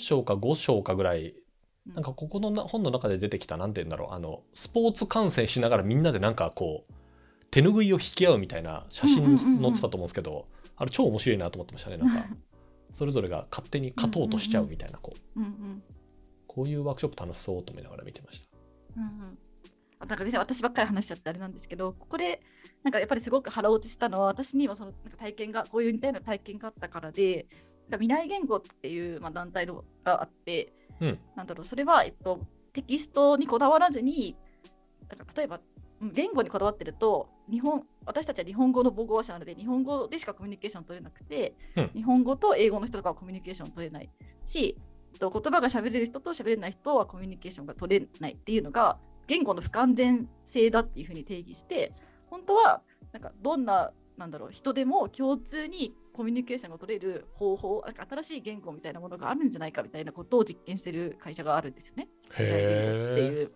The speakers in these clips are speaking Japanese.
章か5章かぐらいなんかここのな本の中で出てきた何て言うんだろうあのスポーツ観戦しながらみんなでなんかこう手拭いを引き合うみたいな写真載ってたと思うんですけど、あれ超面白いなと思ってましたねなんか。それぞれが勝手に勝とうとしちゃうみたいなこう。うんうん。こういうワークショップ楽しそうと思いながら見てました。うんうん。あなんか全然私ばっかり話しちゃってあれなんですけどここでなんかやっぱりすごく腹落ちしたのは私にはそのなんか体験がこういう似たような体験があったからで未来言語っていう、まあ、団体のがあって、うん。なんだろうそれは、えっと、テキストにこだわらずになんか例えばうん言語にこだわってると日本私たちは日本語の母語話者なので日本語でしかコミュニケーション取れなくて、うん。日本語と英語の人とかはコミュニケーション取れないしえっと言葉が喋れる人と喋れない人はコミュニケーションが取れないっていうのが言語の不完全性だっていうふうに定義して本当はなんかどんななんだろう人でも共通にコミュニケーションが取れる方法なんか新しい言語みたいなものがあるんじゃないかみたいなことを実験してる会社があるんですよね。ってへいう。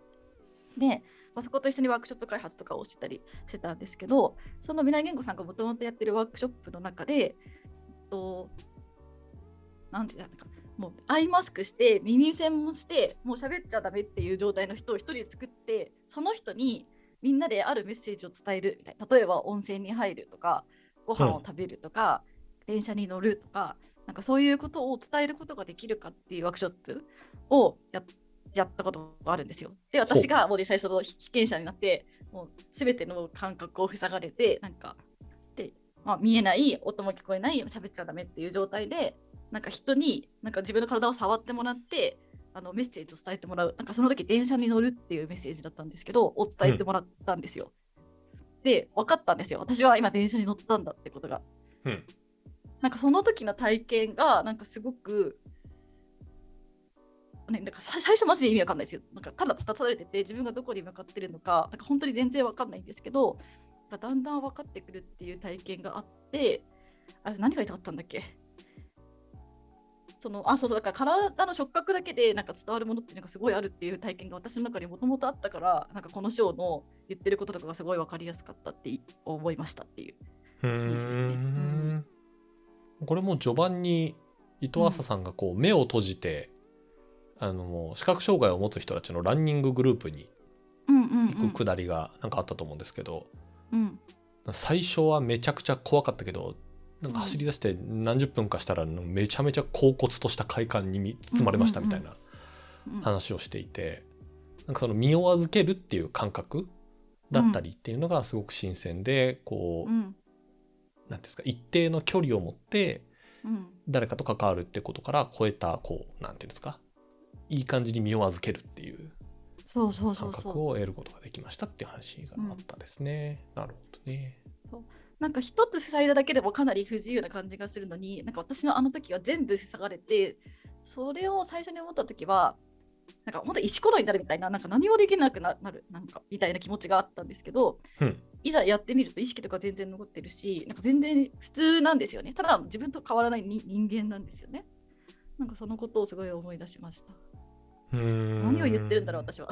で、まあ、そこと一緒にワークショップ開発とかをしてたりしてたんですけどその未来言語さんがもともとやってるワークショップの中で、と、なんていうのかもうアイマスクして耳栓もしてもう喋っちゃダメっていう状態の人を一人作ってその人にみんなであるメッセージを伝えるみたいな。例えば温泉に入るとかご飯を食べるとか、電車に乗るとかなんかそういうことを伝えることができるかっていうワークショップをややったことがあるんですよ。で私がもう実際その被験者になってもう全ての感覚を塞がれてなんかで、まあ、見えない音も聞こえない喋っちゃダメっていう状態でなんか人になんか自分の体を触ってもらってあのメッセージを伝えてもらうなんかその時電車に乗るっていうメッセージだったんですけどを伝えてもらったんですよ。で分かったんですよ私は今電車に乗ったんだってことが。うんなんかその時の体験がなんかすごくね、なんかさ最初マジで意味わかんないですよ。なんかただ立たされてて自分がどこに向かってるのか、なんか本当に全然わかんないんですけど、だんだん分かってくるっていう体験があって、あれ何が言いたかったんだっけそのあそうそうだから体の触覚だけでなんか伝わるものっていうのがすごいあるっていう体験が私の中にもともとあったからなんかこの章の言ってることとかがすごい分かりやすかったって思いましたっていう。ですね。うーん。これも序盤に伊藤浅さんがこう目を閉じて、あのもう視覚障害を持つ人たちのランニンググループにうんうん、行くくだりがなんかあったと思うんですけど、うん。最初はめちゃくちゃ怖かったけどなんか走り出して何十分かしたらめちゃめちゃ恍惚とした快感に包まれましたみたいなうん。話をしていてなんかその身を預けるっていう感覚だったりっていうのがすごく新鮮でこううん。なんていうんですか一定の距離を持ってうん。誰かと関わるってことから超えたこうなんていうんですかいい感じに身を預けるっていう感覚を得ることができましたっていう話があったですね。なるほどね。なんか一つ塞いだだけでもかなり不自由な感じがするのに、なんか私のあの時は全部塞がれて、それを最初に思った時は、なんか本当石ころになるみたいな、なんか何もできなくななる、なんかみたいな気持ちがあったんですけど、うんいざやってみると意識とか全然残ってるし、なんか全然普通なんですよね。ただ自分と変わらないに人間なんですよね。なんかそのことをすごい思い出しました。うーん何を言ってるんだろう、私は。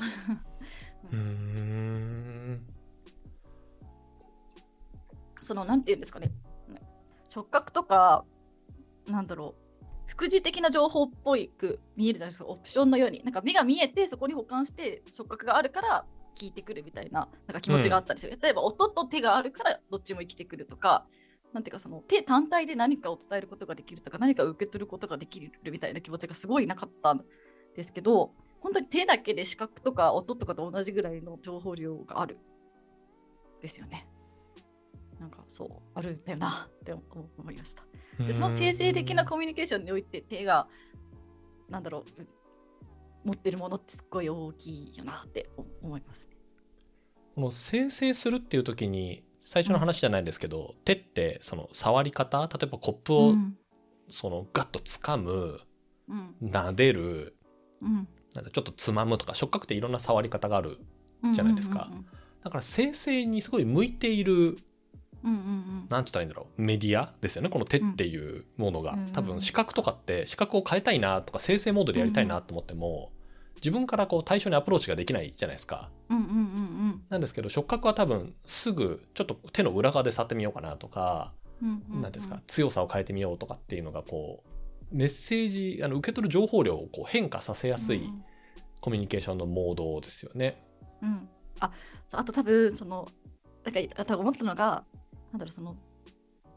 うーんそのなんていうんですかね。触覚とかなんだろう。副次的な情報っぽいく見えるじゃないですか。オプションのように。なんか目が見えてそこに保管して触覚があるから聞いてくるみたいななんか気持ちがあったんですよ、例えば音と手があるからどっちも生きてくるとかなんていうかその手単体で何かを伝えることができるとか何かを受け取ることができるみたいな気持ちがすごいなかったんですけど本当に手だけで視覚とか音とかと同じぐらいの情報量がある。ですよね。なんかそうあるんだよな って思思いました。でその生成的なコミュニケーションにおいて手がなんだろうう持ってるものってすっごい大きいよなって思思います。ね。この生成するっていう時に最初の話じゃないんですけど、手ってその触り方例えばコップをうん。そのガッと掴むうん。撫でるうん。なんかちょっとつまむとか触覚っていろんな触り方があるじゃないですか。うん。だから生成にすごい向いているうんうんうん。なんて言ったらいいんだろう。メディアですよね。この手っていうものが、うん多分視覚とかって視覚を変えたいなとか生成モードでやりたいなと思っても、自分からこう対象にアプローチができないじゃないですか。うんうんうんなんですけど触覚は多分すぐちょっと手の裏側で触ってみようかなとかうんうんうん。何ですか強さを変えてみようとかっていうのがこうメッセージあの受け取る情報量をこう変化させやすいうんコミュニケーションのモードですよね。うん、ああと多分そのなんかあ多分思ったのがなんだろうその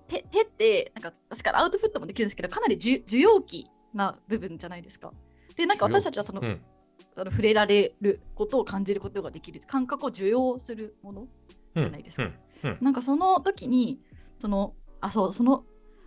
手手ってなんか確かにアウトプットもできるんですけどかなり受受容器な部分じゃないですか。でなんか私たちはその,、うん。あの触れられることを感じることができる。感覚を受容するものうんじゃないですか。うん。うん。なんかその時にそのあそうその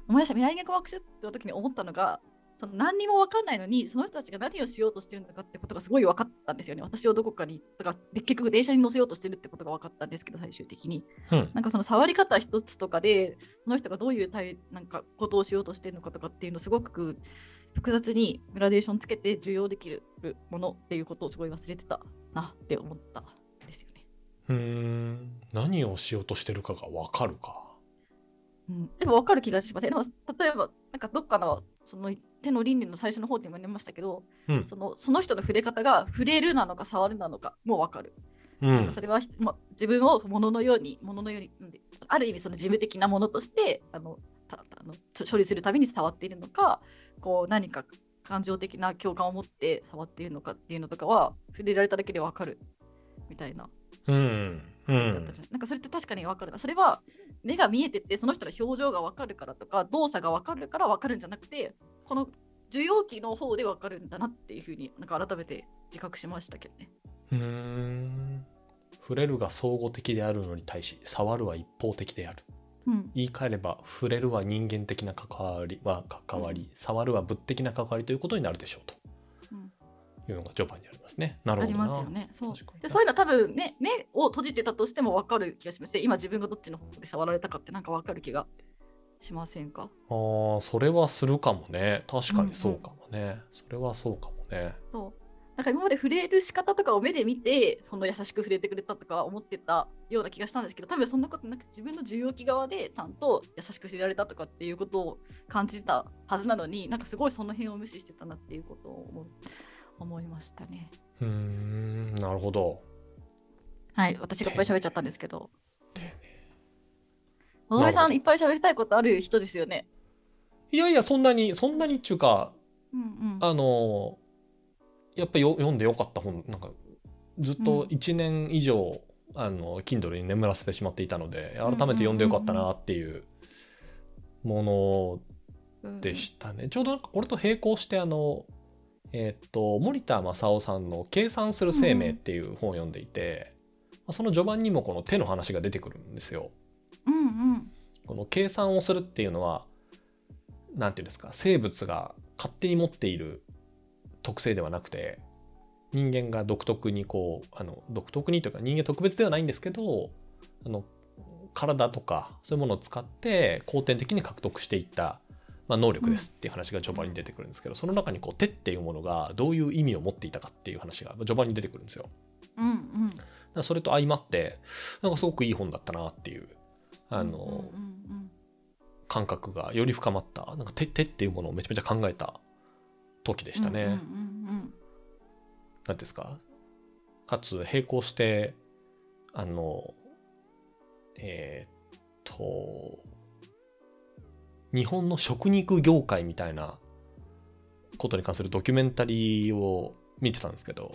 思い出した未来言語ワークショップの時に思ったのがその何にも分かんないのにその人たちが何をしようとしてるのかってことがすごい分かったんですよね私をどこかにとかで結局電車に乗せようとしてるってことが分かったんですけど最終的にうんなんかその触り方一つとかでその人がどういう対なんかことをしようとしてるのかとかっていうのをすごく複雑にグラデーションつけて受容できるものっていうことをすごい忘れてたなって思ったんですよね。うーん何をしようとしてるかが分かるか。うん、でも分かる気がしますね。でも例えば、なんかどっかのその手の倫理の最初の方でも言いましたけど、うん。そのその人の触れ方が触れるなのか触るなのかも分かる。うん。なんかそれは、ま、自分を物のように、物のように、ある意味その事務的なものとしてあのたあの処理するために触っているのか、こう何か感情的な共感を持って触っているのかっていうのとかは触れられただけで分かる。みたいな。うんうんだったじゃんなんかそれって確かに分かるな。それは目が見えてて、その人の表情が分かるからとか、動作が分かるから分かるんじゃなくて、この受容器の方で分かるんだなっていうふうになんか改めて自覚しましたけどね。うーん触れるが相互的であるのに対し触るは一方的であるうん。言い換えれば触れるは人間的な関わりは関わり、触るは物的な関わりということになるでしょうとうんいうのが序盤にありますね。なるあほどな。りますよね。そうでそういうのは多分ね、目を閉じてたとしても分かる気がしますね。今自分がどっちの方で触られたかってなんか分かる気がしませんか？ああそれはするかもね確かにそうかもね、それはそうかもね。そう。なんか今まで触れる仕方とかを目で見て、その優しく触れてくれたとか思ってたような気がしたんですけど、多分そんなことなく自分の受容器側でちゃんと優しく触れられたとかっていうことを感じたはずなのに、なんかすごいその辺を無視してたなっていうことを思う思いましたね。うーんなるほど。はい、私がいっぱい喋っちゃったんですけど。のぞみさんいっぱい喋りたいことある人ですよね？いやいやそんなにそんなにっちゅうかうんうん。あのやっぱよ読んでよかった本なんかずっと1年以上、あの Kindle に眠らせてしまっていたので改めて読んでよかったなっていうものうんでしたね。ちょうどなんかこれと並行してあのえーっと森田正夫さんの「計算する生命」っていう本を読んでいて、まあその序盤にもこの手の話が出てくるんですよ。うんうん。この計算をするっていうのは何て言うんですか生物が勝手に持っている特性ではなくて人間が独特にこうあの独特にというか人間特別ではないんですけどあの体とかそういうものを使って後天的に獲得していった、まあ、能力ですっていう話が序盤に出てくるんですけど、その中にこう手っていうものがどういう意味を持っていたかっていう話が序盤に出てくるんですよ。うんうん。それと相まってなんかすごくいい本だったなっていうあの、感覚がより深まったなんか手手っていうものをめちゃめちゃ考えた時でしたね。うんうんうんなんていうんですか？かつ並行してあのえーっと日本の食肉業界みたいなことに関するドキュメンタリーを見てたんですけど、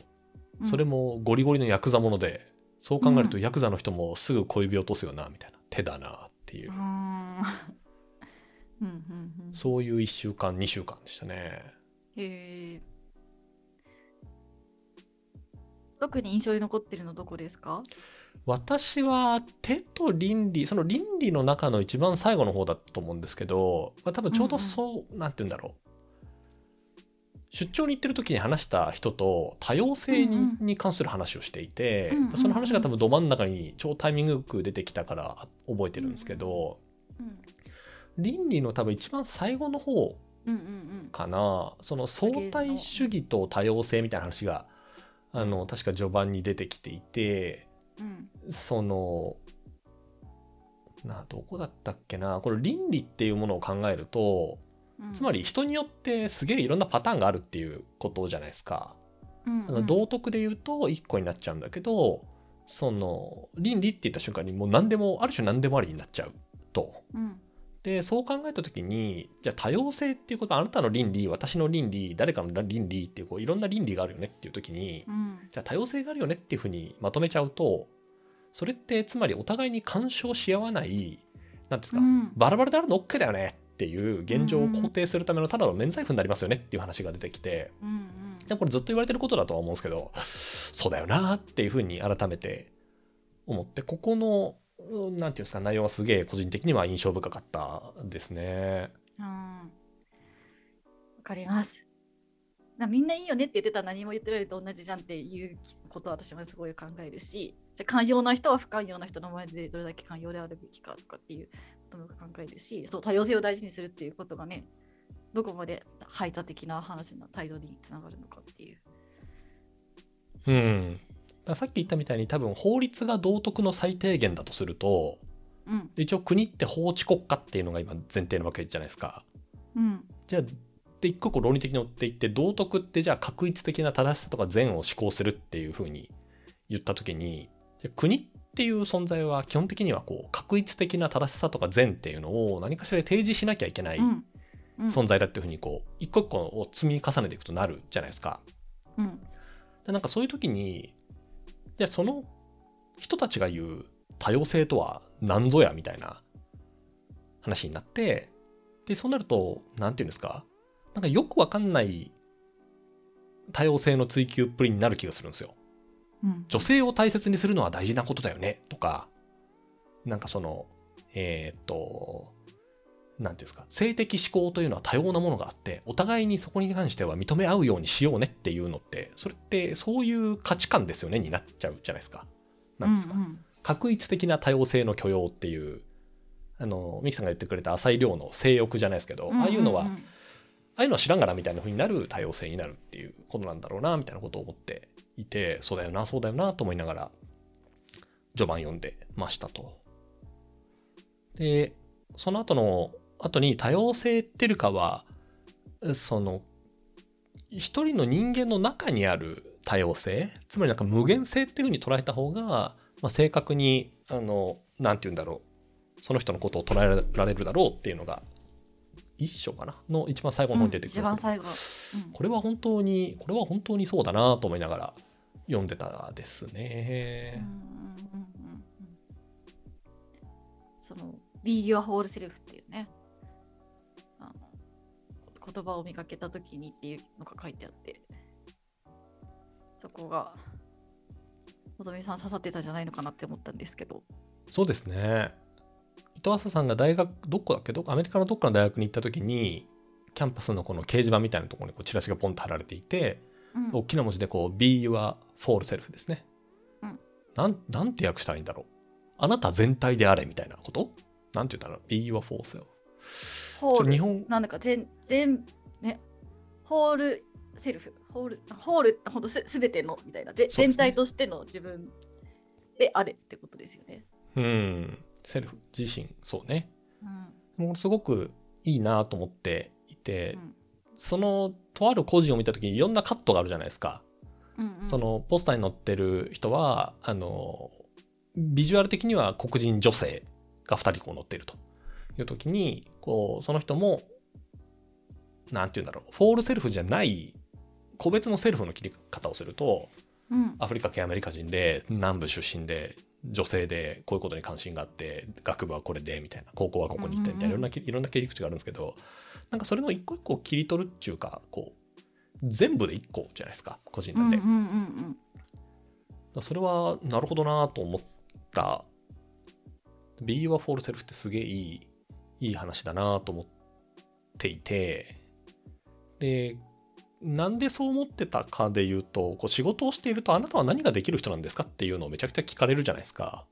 うんそれもゴリゴリのヤクザものでそう考えるとうんヤクザの人もすぐ小指を落とすよなみたいな手だなっていう、うん。そういう1週間2週間でしたね。へえ。特に印象に残ってるのどこですか？私は手と倫理その倫理の中の一番最後の方だと思うんですけど、まあ、多分ちょうどそう、なんて言うんだろう。出張に行ってる時に話した人と多様性に,、関する話をしていて、うんうんうん。その話が多分ど真ん中に超タイミングよく出てきたから覚えてるんですけど、うん倫理の多分一番最後の方うんうん。かな。その相対主義と多様性みたいな話があの確か序盤に出てきていて。うんそのなどこだったっけな？これ倫理っていうものを考えるとうん。つまり人によってすげえいろんなパターンがあるっていうことじゃないですか。うんうん、道徳で言うと1個になっちゃうんだけどその倫理って言った瞬間にもう何でもある種何でもありになっちゃうと。うんでそう考えた時にじゃあ多様性っていうことあなたの倫理私の倫理誰かの倫理っていうこういろんな倫理があるよねっていう時に、うん。じゃあ多様性があるよねっていうふうにまとめちゃうとそれってつまりお互いに干渉し合わない何ですか、うん。バラバラであるの OK だよねっていう現状を肯定するためのただの免罪符になりますよねっていう話が出てきてうんうん。これずっと言われてることだとは思うんですけどそうだよなっていうふうに改めて思ってここのうんなんていうんですか内容がすげえ個人的には印象深かったですね。うんわかります。なみんないいよねって言ってたら何も言ってられると同じじゃんっていうことは私もすごい考えるし、じゃあ寛容な人は不寛容な人の前でどれだけ寛容であるべきかとかっていうことも考えるし、そう多様性を大事にするっていうことがね、どこまで排他的な話の態度につながるのかっていう。うん、ださっき言ったみたいに多分法律が道徳の最低限だとするとうん。一応国って法治国家っていうのが今前提なわけじゃないですか。うん。じゃあで一個一個論理的に追っていって道徳ってじゃあ確一的な正しさとか善を施行するっていうふうに言った時にじゃあ国っていう存在は基本的にはこう確一的な正しさとか善っていうのを何かしらで提示しなきゃいけない。存在だっていうふうにこう一個一個を積み重ねていくとなるじゃないですか。うん。でなんかそういう時にじゃあその人たちが言う多様性とは何ぞやみたいな話になってでそうなると何て言うんですかなんかよくわかんない多様性の追求っぷりになる気がするんですよ。うん。女性を大切にするのは大事なことだよねとかなんかそのえーっとなんていうんですか性的思考というのは多様なものがあってお互いにそこに関しては認め合うようにしようねっていうのってそれってそういう価値観ですよねになっちゃうじゃないですか。なんですか、うんうん確一的な多様性の許容っていうあのミキさんが言ってくれた浅井亮の性欲じゃないですけど、ああいうのは、ああいうのは知らんがなみたいな風になる多様性になるっていうことなんだろうなみたいなことを思っていてそうだよなそうだよなと思いながら序盤読んでましたと。でその後の後に多様性っていうかはその一人の人間の中にある多様性つまりなんか無限性っていう風に捉えた方が、まあ、正確にあのなんて言うんだろうその人のことを捉えられるだろうっていうのが一章かな？の一番最後の方に出てき一ますけど、番最後。うん。これは本当にこれは本当にそうだなと思いながら読んでたですうんね。うんうんうんうん。その Be Your Whole Self っていうね言葉を見かけた時にっていうのが書いてあってそこがのぞみさん刺さってたんじゃないのかなって思ったんですけどそうですね。伊藤浅さんが大学どこだっけ？どこアメリカのどっかの大学に行った時にキャンパスのこの掲示板みたいなところにこうチラシがポンと貼られていて、うん大きな文字でこう Be Your Full Self ですね。うんなんなんて訳したらいいんだろう。あなた全体であれみたいなこと？なんて言うんだろう ?Be Your Full Self。ホール日本。なんだか全全ね。ホールセルフ。ホールホールほんとすすべてのみたいな、ね。全体としての自分であれってことですよね。うん。セルフ、自身、そうね。うん。もうすごくいいなと思っていて、うん。そのとある個人を見た時にいろんなカットがあるじゃないですか。うんうん。そのポスターに載ってる人はあのビジュアル的には黒人女性が2人こう載っているという時にこうその人もなんて言うんだろうフォールセルフじゃない個別のセルフの切り方をするとうんアフリカ系アメリカ人で南部出身で女性でこういうことに関心があって学部はこれでみたいな高校はここに行ってみたいなうんうんうんいろんなきいろんな切り口があるんですけどなんかそれの一個一個を切り取るっていうかこう全部で一個じゃないですか個人なんで。うんうんうんだそれはなるほどなと思った。Be Your For Self ってすげえいい、いい話だなと思っていて、で、なんでそう思ってたかで言うと、こう仕事をしているとあなたは何ができる人なんですかっていうのをめちゃくちゃ聞かれるじゃないですか。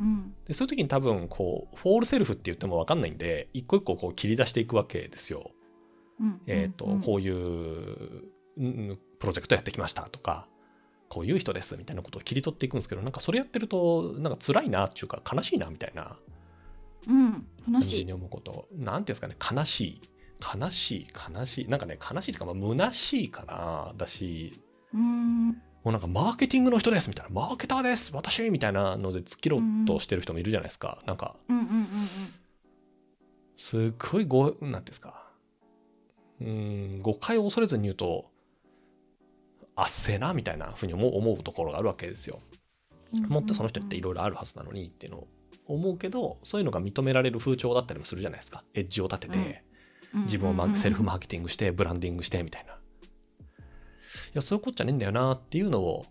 うんでそういう時に多分こう、フォールセルフって言っても分かんないんで、一個一個こう切り出していくわけですよ。うんえっ、と、うんこういう、うんプロジェクトやってきましたとか、こういう人ですみたいなことを切り取っていくんですけど、なんかそれやってると、なんか辛いなっていうか、悲しいなみたいなうん。感楽しい。じに思うこと、なんていうんですかね、悲しい、悲しい、悲しい、なんかね、悲しいというか、まあ、虚しいかな、だし、うん。もうなんかマーケティングの人ですみたいな、マーケターです、私みたいなので突っ切ろうとしてる人もいるじゃないですか。なんか、うんうんうんすっごいご、なんていうんですか。うん、誤解を恐れずに言うと、あっせえな、みたいなふうに思う思うところがあるわけですよ。もっとその人っていろいろあるはずなのにっていうのを思うけど、そういうのが認められる風潮だったりもするじゃないですか。エッジを立てて、自分をマセルフマーケティングして、ブランディングして、みたいな。いや、そういうことじゃねえんだよなっていうのを、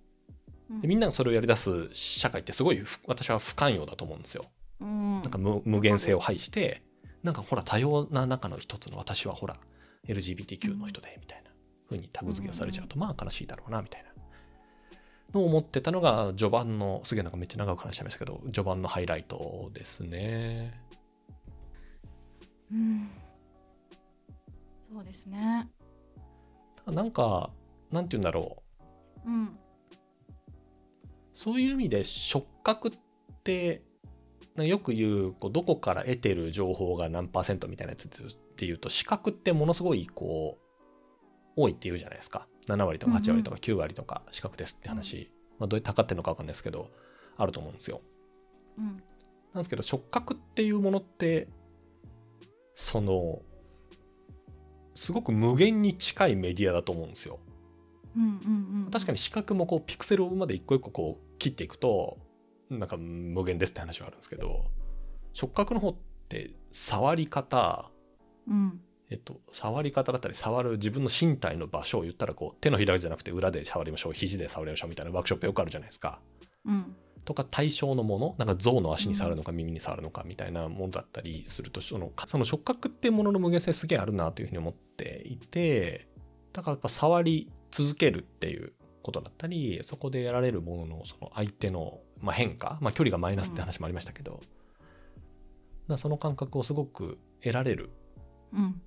でみんながそれをやり出す社会ってすごいふ私は不寛容だと思うんですよ。ななんか無無限性を排して、なんかほら多様な中の一つの私はほら LGBTQ の人でみたいな風にタグ付けをされちゃうとまあ悲しいだろうなみたいなのを思ってたのが序盤のすげえなんかめっちゃ長く話しちゃいましたけど序盤のハイライトですね。うんそうですね。なんかなんて言うんだろううん。そういう意味で触覚ってよく言うこうどこから得てる情報が何パーセントみたいなやつっていうと視覚ってものすごいこう多いっていうじゃないですか7割とか8割とか9割とか視覚ですって話、まあ、どうやって測ってるのか分かんないですけどあると思うんですようん。なんですけど触覚っていうものってそのすごく無限に近いメディアだと思うんですようんうんうん。確かに視覚もこうピクセルまで一個一個こう切っていくとなんか無限ですって話はあるんですけど触覚の方って触り方うん。えっと触り方だったり触る自分の身体の場所を言ったらこう手のひらじゃなくて裏で触りましょう肘で触りましょうみたいなワークショップよくあるじゃないですか。うん。とか対象のものなんか象の足に触るのか耳に触るのかみたいなものだったりするとそのその触覚っていうものの無限性すげえあるなというふうに思っていてだからやっぱ触り続けるっていうことだったりそこでやられるもののその相手の、まあ、変化、まあ、距離がマイナスって話もありましたけど、だからその感覚をすごく得られる、うん。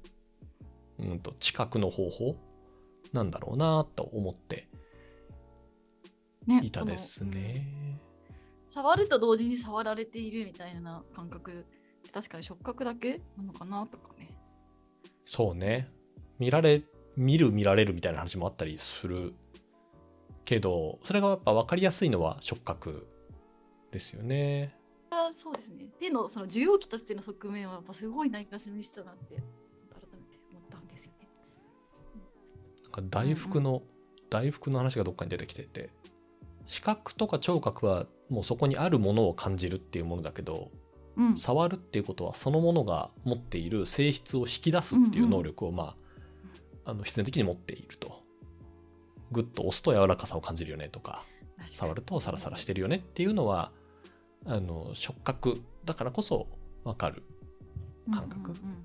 うん、と知覚の方法？なんだろうなと思ってね。いたですその。ね。触ると同時に触られているみたいな感覚確かに触覚だけなのかなとかね。そうね。見られ、見る見られるみたいな話もあったりするけど、それがやっぱ分かりやすいのは触覚ですよね。あそうですね。手のその受容器としての側面はやっぱすごいないがしろにしたなって大福の、大福の話がどっかに出てきてて、視覚とか聴覚はもうそこにあるものを感じるっていうものだけど、うん。触るっていうことはそのものが持っている性質を引き出すっていう能力をまあ、あの必然的に持っていると。グッと押すと柔らかさを感じるよねとか、触るとサラサラしてるよねっていうのはあの触覚だからこそ分かる感覚うん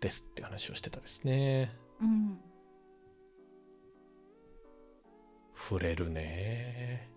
ですって話をしてたですねうんうん。触れるね。